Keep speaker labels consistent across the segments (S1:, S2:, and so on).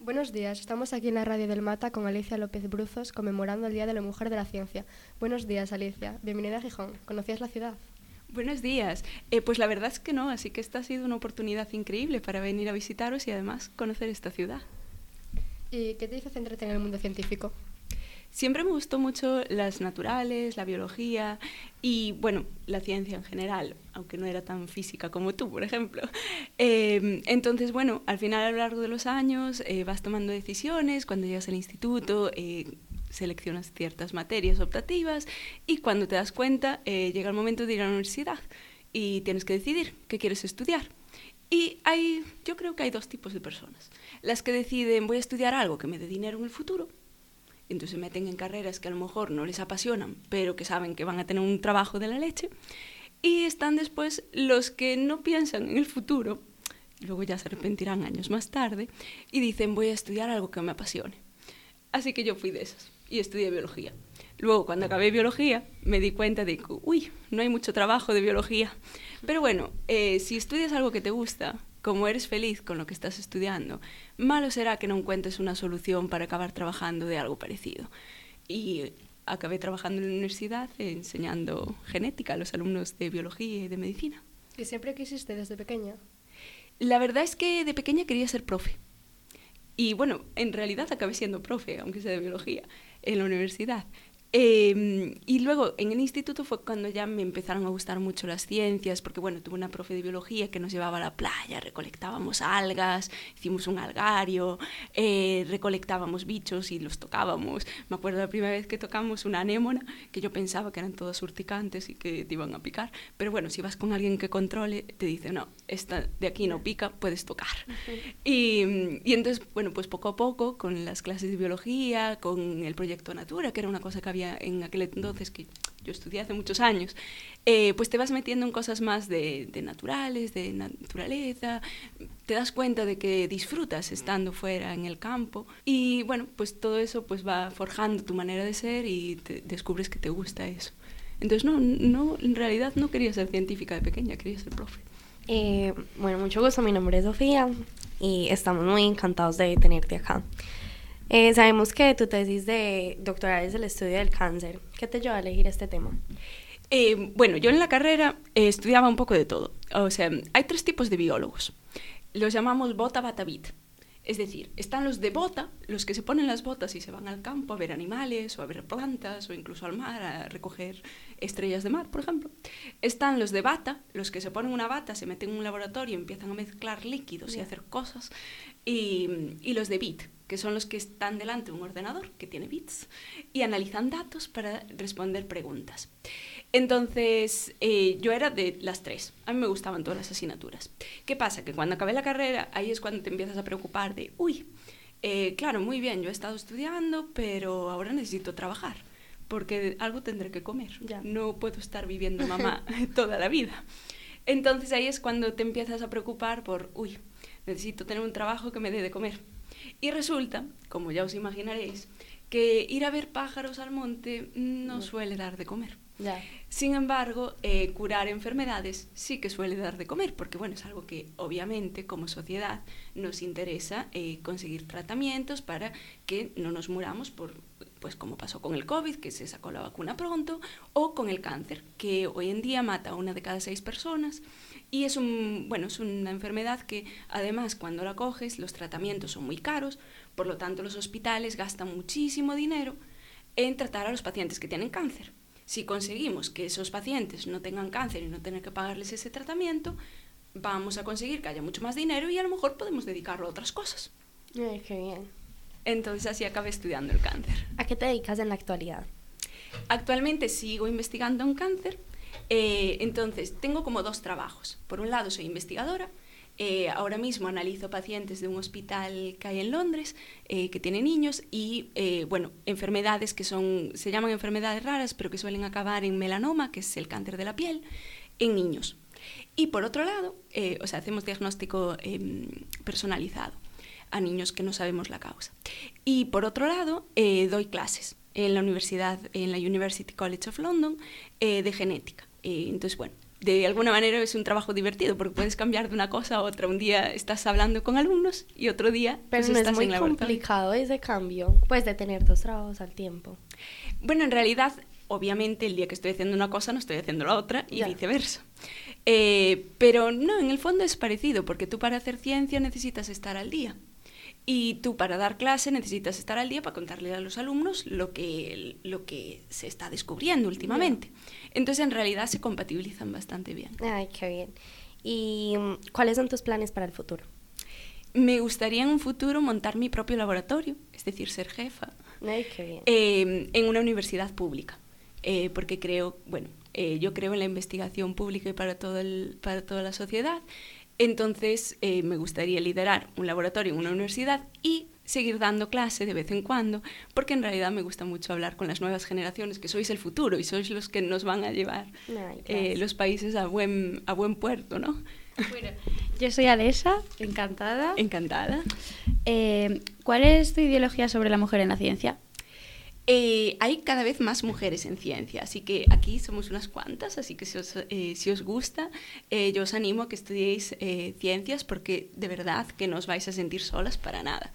S1: Buenos días, estamos aquí en la radio del Mata con Alicia López Bruzos conmemorando el Día de la Mujer de la Ciencia. Buenos días, Alicia. Bienvenida a Gijón. ¿Conocías la ciudad?
S2: Buenos días. Eh, pues la verdad es que no, así que esta ha sido una oportunidad increíble para venir a visitaros y además conocer esta ciudad.
S1: ¿Y qué te hizo centrarte en el mundo científico?
S2: Siempre me gustó mucho las naturales, la biología y, bueno, la ciencia en general, aunque no era tan física como tú, por ejemplo. Eh, entonces, bueno, al final, a lo largo de los años, eh, vas tomando decisiones, cuando llegas al instituto, eh, seleccionas ciertas materias optativas y cuando te das cuenta, llega el momento de ir a la universidad y tienes que decidir qué quieres estudiar. Y hay, yo creo que hay dos tipos de personas. Las que deciden, voy a estudiar algo que me dé dinero en el futuro, entonces se meten en carreras que a lo mejor no les apasionan, pero que saben que van a tener un trabajo de la leche. Y están después los que no piensan en el futuro, luego ya se arrepentirán años más tarde, y dicen voy a estudiar algo que me apasione. Así que yo fui de esas y estudié biología. Luego, cuando acabé biología, me di cuenta de que, uy, no hay mucho trabajo de biología. Pero bueno, eh, si estudias algo que te gusta, como eres feliz con lo que estás estudiando, malo será que no encuentres una solución para acabar trabajando de algo parecido. Y acabé trabajando en la universidad enseñando genética a los alumnos de biología y de medicina.
S1: ¿Y siempre quisiste desde pequeña?
S2: La verdad es que de pequeña quería ser profe. Y bueno, en realidad acabé siendo profe, aunque sea de biología, en la universidad. Eh, y luego en el instituto fue cuando ya me empezaron a gustar mucho las ciencias, porque bueno, tuve una profe de biología que nos llevaba a la playa, recolectábamos algas, hicimos un algario, eh, recolectábamos bichos y los tocábamos. Me acuerdo la primera vez que tocamos una anémona, que yo pensaba que eran todas urticantes y que te iban a picar, pero bueno, si vas con alguien que controle, te dice, no, esta de aquí no pica, puedes tocar. y, y entonces, bueno, pues poco a poco, con las clases de biología, con el proyecto Natura, que era una cosa que había en aquel entonces, que yo estudié hace muchos años, eh, pues te vas metiendo en cosas más de, naturales, de naturaleza, te das cuenta de que disfrutas estando fuera en el campo y bueno, pues todo eso pues va forjando tu manera de ser y te descubres que te gusta eso. Entonces no, no, en realidad no quería ser científica de pequeña, quería ser profe.
S3: Eh, bueno, mucho gusto, mi nombre es Sofía y estamos muy encantados de tenerte acá. Eh, sabemos que tu tesis de doctoral es el estudio del cáncer. ¿Qué te llevó a elegir este tema?
S2: Eh, bueno, yo en la carrera eh, estudiaba un poco de todo. O sea, hay tres tipos de biólogos. Los llamamos bota, bata, bit. Es decir, están los de bota, los que se ponen las botas y se van al campo a ver animales o a ver plantas o incluso al mar a recoger estrellas de mar, por ejemplo. Están los de bata, los que se ponen una bata, se meten en un laboratorio y empiezan a mezclar líquidos y hacer cosas. Y, y los de bit, que son los que están delante de un ordenador que tiene bits y analizan datos para responder preguntas. Entonces, eh, yo era de las tres. A mí me gustaban todas las asignaturas. ¿Qué pasa? Que cuando acabé la carrera, ahí es cuando te empiezas a preocupar de, uy, eh, claro, muy bien, yo he estado estudiando, pero ahora necesito trabajar, porque algo tendré que comer. Ya. No puedo estar viviendo mamá toda la vida. Entonces ahí es cuando te empiezas a preocupar por, uy, necesito tener un trabajo que me dé de comer. Y resulta, como ya os imaginaréis, que ir a ver pájaros al monte no suele dar de comer. Sin embargo, eh, curar enfermedades sí que suele dar de comer, porque bueno, es algo que obviamente como sociedad nos interesa eh, conseguir tratamientos para que no nos muramos por, pues como pasó con el COVID, que se sacó la vacuna pronto, o con el cáncer, que hoy en día mata a una de cada seis personas. Y es, un, bueno, es una enfermedad que además cuando la coges los tratamientos son muy caros, por lo tanto los hospitales gastan muchísimo dinero en tratar a los pacientes que tienen cáncer. Si conseguimos que esos pacientes no tengan cáncer y no tener que pagarles ese tratamiento, vamos a conseguir que haya mucho más dinero y a lo mejor podemos dedicarlo a otras cosas.
S3: Ay, qué bien.
S2: Entonces así acabé estudiando el cáncer.
S3: ¿A qué te dedicas en la actualidad?
S2: Actualmente sigo investigando en cáncer. Eh, entonces tengo como dos trabajos. Por un lado soy investigadora eh, ahora mismo analizo pacientes de un hospital que hay en Londres eh, que tiene niños y, bueno, enfermedades que son, se llaman enfermedades raras, pero que suelen acabar en melanoma, que es el cáncer de la piel, en niños. Y por otro lado, o sea, hacemos diagnóstico em, personalizado a niños que no sabemos la causa. Y por otro lado, doy clases en la universidad, en la University College of London, de genética. entonces, bueno, de alguna manera es un trabajo divertido porque puedes cambiar de una cosa a otra. Un día estás hablando con alumnos y otro día
S3: Pero
S2: pues,
S3: no
S2: estás
S3: es muy
S2: en
S3: complicado ese cambio, pues de tener dos trabajos al tiempo.
S2: Bueno, en realidad, obviamente, el día que estoy haciendo una cosa no estoy haciendo la otra y
S3: Ya.
S2: viceversa. Eh, pero no, en el fondo es parecido, porque tú para hacer ciencia necesitas estar al día. Y tú para dar clase necesitas estar al día para contarle a los alumnos lo que, lo que se está descubriendo últimamente. Entonces, en realidad se compatibilizan bastante bien.
S3: Ay, qué bien. ¿Y mm, cuáles son tus planes para el futuro?
S2: Me gustaría en un futuro montar mi propio laboratorio, es decir, ser jefa.
S3: Ay, qué bien.
S2: eh, en una universidad pública, eh, porque creo, bueno, eh, yo creo en la investigación pública y para, todo el- para toda la sociedad, entonces eh, me gustaría liderar un laboratorio en una universidad y seguir dando clase de vez en cuando, porque en realidad me gusta mucho hablar con las nuevas generaciones, que sois el futuro y sois los que nos van a llevar eh, los países a buen, a buen puerto, ¿no?
S4: Bueno, yo soy Alesa, encantada.
S2: Encantada.
S4: Eh, ¿Cuál es tu ideología sobre la mujer en la ciencia?
S2: Eh, hay cada vez más mujeres en ciencia, así que aquí somos unas cuantas, así que si os, eh, gusta, eh, yo os animo a que estudiéis ciencias porque de verdad que no os vais a sentir solas para nada.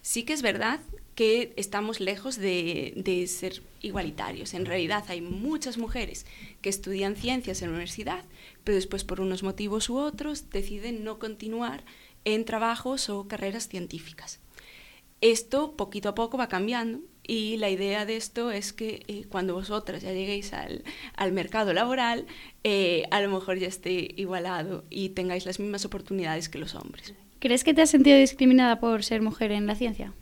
S2: Sí que es verdad que estamos lejos de, de ser igualitarios. En realidad hay muchas mujeres que estudian ciencias en la universidad, pero después por unos motivos u otros deciden no continuar en trabajos o carreras científicas. Esto poquito a poco va cambiando y la idea de esto es que eh, cuando vosotras ya lleguéis al, al mercado laboral, eh, a lo mejor ya esté igualado y tengáis las mismas oportunidades que los hombres.
S4: ¿Crees que te has sentido discriminada por ser mujer en la ciencia?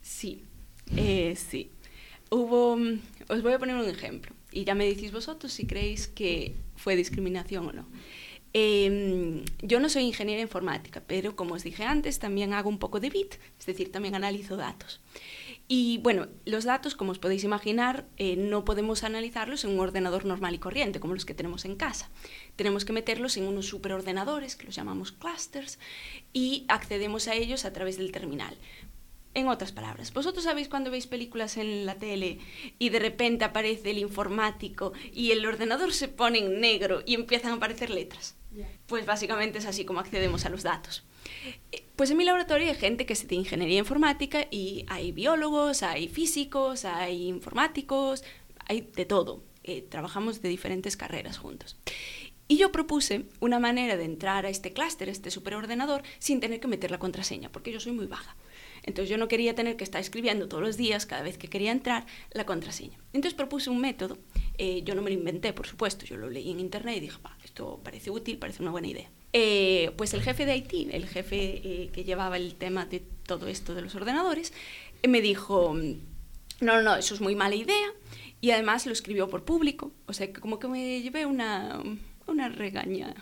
S2: Sí, eh, sí. Hubo, mm, os voy a poner un ejemplo y ya me decís vosotros si creéis que fue discriminación o no. Eh, yo no soy ingeniera informática, pero como os dije antes, también hago un poco de bit, es decir, también analizo datos. Y bueno, los datos, como os podéis imaginar, eh, no podemos analizarlos en un ordenador normal y corriente, como los que tenemos en casa. Tenemos que meterlos en unos superordenadores, que los llamamos clusters, y accedemos a ellos a través del terminal. En otras palabras, vosotros sabéis cuando veis películas en la tele y de repente aparece el informático y el ordenador se pone en negro y empiezan a aparecer letras. Pues básicamente es así como accedemos a los datos. Pues en mi laboratorio hay gente que es de ingeniería informática y hay biólogos, hay físicos, hay informáticos, hay de todo. Eh, trabajamos de diferentes carreras juntos. Y yo propuse una manera de entrar a este clúster, este superordenador, sin tener que meter la contraseña, porque yo soy muy vaga. Entonces yo no quería tener que estar escribiendo todos los días, cada vez que quería entrar, la contraseña. Entonces propuse un método, eh, yo no me lo inventé, por supuesto, yo lo leí en internet y dije, "Pa, esto parece útil, parece una buena idea. Eh, pues el jefe de IT, el jefe eh, que llevaba el tema de todo esto de los ordenadores, me dijo, no, no, no, eso es muy mala idea. Y además lo escribió por público, o sea como que me llevé una, una regaña.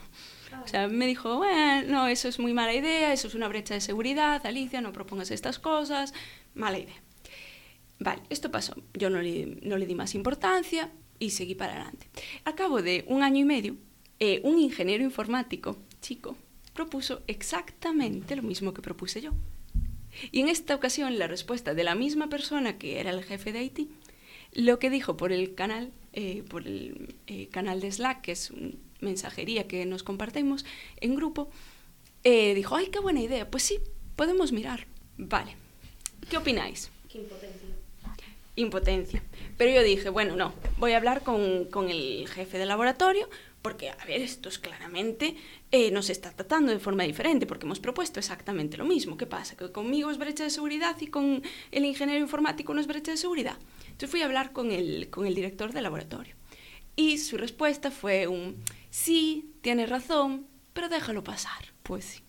S2: O sea, me dijo, bueno, no, eso es muy mala idea, eso es una brecha de seguridad, Alicia, no propongas estas cosas, mala idea. Vale, esto pasó. Yo no le, no le di más importancia y seguí para adelante. Al cabo de un año y medio, eh, un ingeniero informático, chico, propuso exactamente lo mismo que propuse yo. Y en esta ocasión la respuesta de la misma persona que era el jefe de IT, lo que dijo por el canal, eh, por el eh, canal de Slack, que es una mensajería que nos compartimos en grupo, eh, dijo, ay, qué buena idea, pues sí, podemos mirar. Vale, ¿qué opináis?
S3: Qué impotencia.
S2: Impotencia. Pero yo dije, bueno, no, voy a hablar con, con el jefe del laboratorio porque, a ver, esto es claramente eh, nos está tratando de forma diferente porque hemos propuesto exactamente lo mismo. ¿Qué pasa? ¿Que conmigo es brecha de seguridad y con el ingeniero informático no es brecha de seguridad? Entonces fui a hablar con el, con el director del laboratorio y su respuesta fue un, sí, tienes razón, pero déjalo pasar. Pues sí.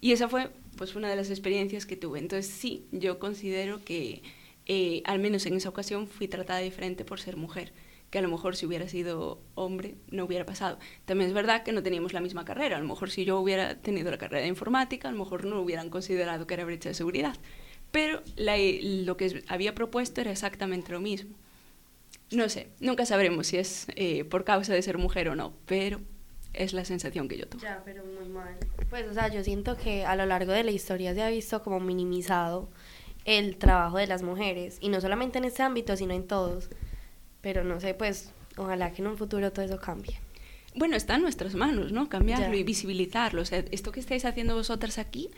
S2: Y esa fue pues una de las experiencias que tuve. Entonces sí, yo considero que eh, al menos en esa ocasión fui tratada diferente por ser mujer, que a lo mejor si hubiera sido hombre no hubiera pasado. También es verdad que no teníamos la misma carrera, a lo mejor si yo hubiera tenido la carrera de informática, a lo mejor no hubieran considerado que era brecha de seguridad. Pero lo que había propuesto era exactamente lo mismo. No sé, nunca sabremos si es eh, por causa de ser mujer o no, pero es la sensación que yo tuve.
S3: Ya, pero muy mal. Pues, o sea, yo siento que a lo largo de la historia se ha visto como minimizado el trabajo de las mujeres, y no solamente en este ámbito, sino en todos. Pero no sé, pues, ojalá que en un futuro todo eso cambie.
S2: Bueno, está en nuestras manos, ¿no? Cambiarlo
S3: Ya.
S2: y visibilizarlo. O sea, esto que estáis haciendo vosotras aquí,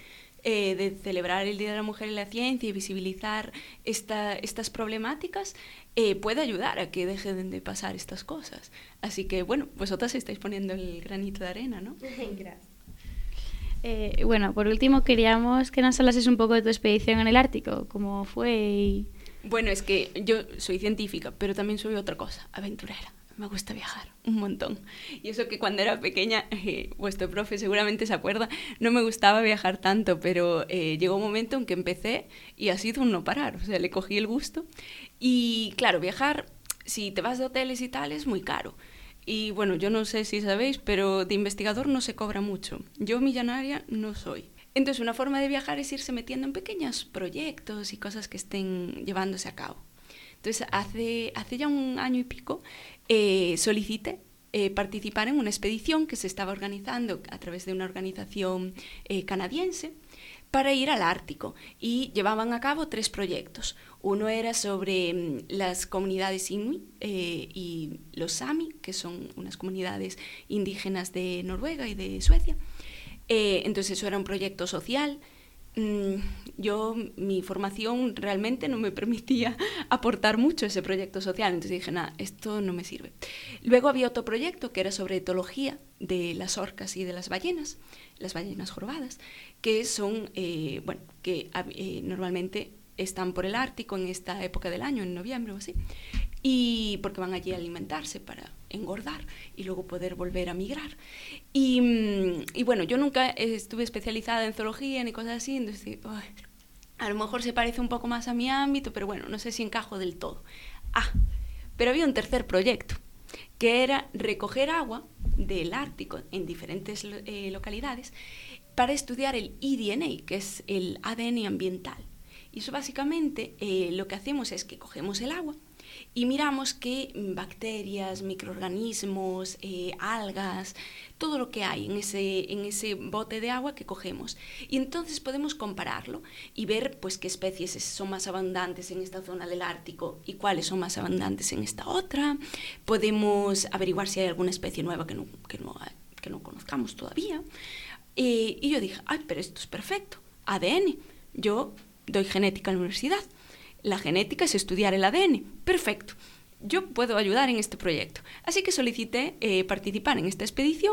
S2: eh, de celebrar el Día de la Mujer en la Ciencia y visibilizar esta, estas problemáticas, eh, puede ayudar a que dejen de pasar estas cosas. Así que, bueno, vosotras estáis poniendo el granito de arena, ¿no?
S3: Gracias.
S4: Eh, bueno, por último queríamos que nos hablases un poco de tu expedición en el Ártico, cómo fue.
S2: Bueno, es que yo soy científica, pero también soy otra cosa, aventurera. Me gusta viajar un montón. Y eso que cuando era pequeña, eh, vuestro profe seguramente se acuerda, no me gustaba viajar tanto, pero eh, llegó un momento en que empecé y ha sido un no parar. O sea, le cogí el gusto. Y claro, viajar, si te vas de hoteles y tal, es muy caro. Y bueno, yo no sé si sabéis, pero de investigador no se cobra mucho. Yo millonaria no soy. Entonces, una forma de viajar es irse metiendo en pequeños proyectos y cosas que estén llevándose a cabo. Entonces, hace, hace ya un año y pico eh, solicité eh, participar en una expedición que se estaba organizando a través de una organización eh, canadiense para ir al Ártico y llevaban a cabo tres proyectos. Uno era sobre mm, las comunidades Inuit eh, y los Sami, que son unas comunidades indígenas de Noruega y de Suecia. Eh, entonces eso era un proyecto social. Mm, yo, mi formación realmente no me permitía aportar mucho a ese proyecto social, entonces dije, nada, esto no me sirve. Luego había otro proyecto que era sobre etología de las orcas y de las ballenas, las ballenas jorobadas, que son, eh, bueno, que eh, normalmente están por el Ártico en esta época del año, en noviembre o así, y porque van allí a alimentarse para engordar y luego poder volver a migrar. Y, mm, y bueno, yo nunca estuve especializada en zoología ni cosas así, entonces "Ay, a lo mejor se parece un poco más a mi ámbito, pero bueno, no sé si encajo del todo. Ah, pero había un tercer proyecto, que era recoger agua del Ártico en diferentes eh, localidades para estudiar el eDNA, que es el ADN ambiental. Y eso básicamente eh, lo que hacemos es que cogemos el agua y miramos mm, bacterias, microorganismos, eh, algas, todo lo que hay en ese, en ese bote de agua que cogemos. Y entonces podemos compararlo y ver pues, qué especies es- son más abundantes en esta zona del Ártico y cuáles son más abundantes en esta otra. Podemos averiguar si hay alguna especie nueva que no, que no, que no conozcamos todavía. Eh, y yo dije, ay, pero esto es perfecto, ADN. Yo doy genética en la universidad. La genética es estudiar el ADN. Perfecto. Yo puedo ayudar en este proyecto. Así que solicité eh, participar en esta expedición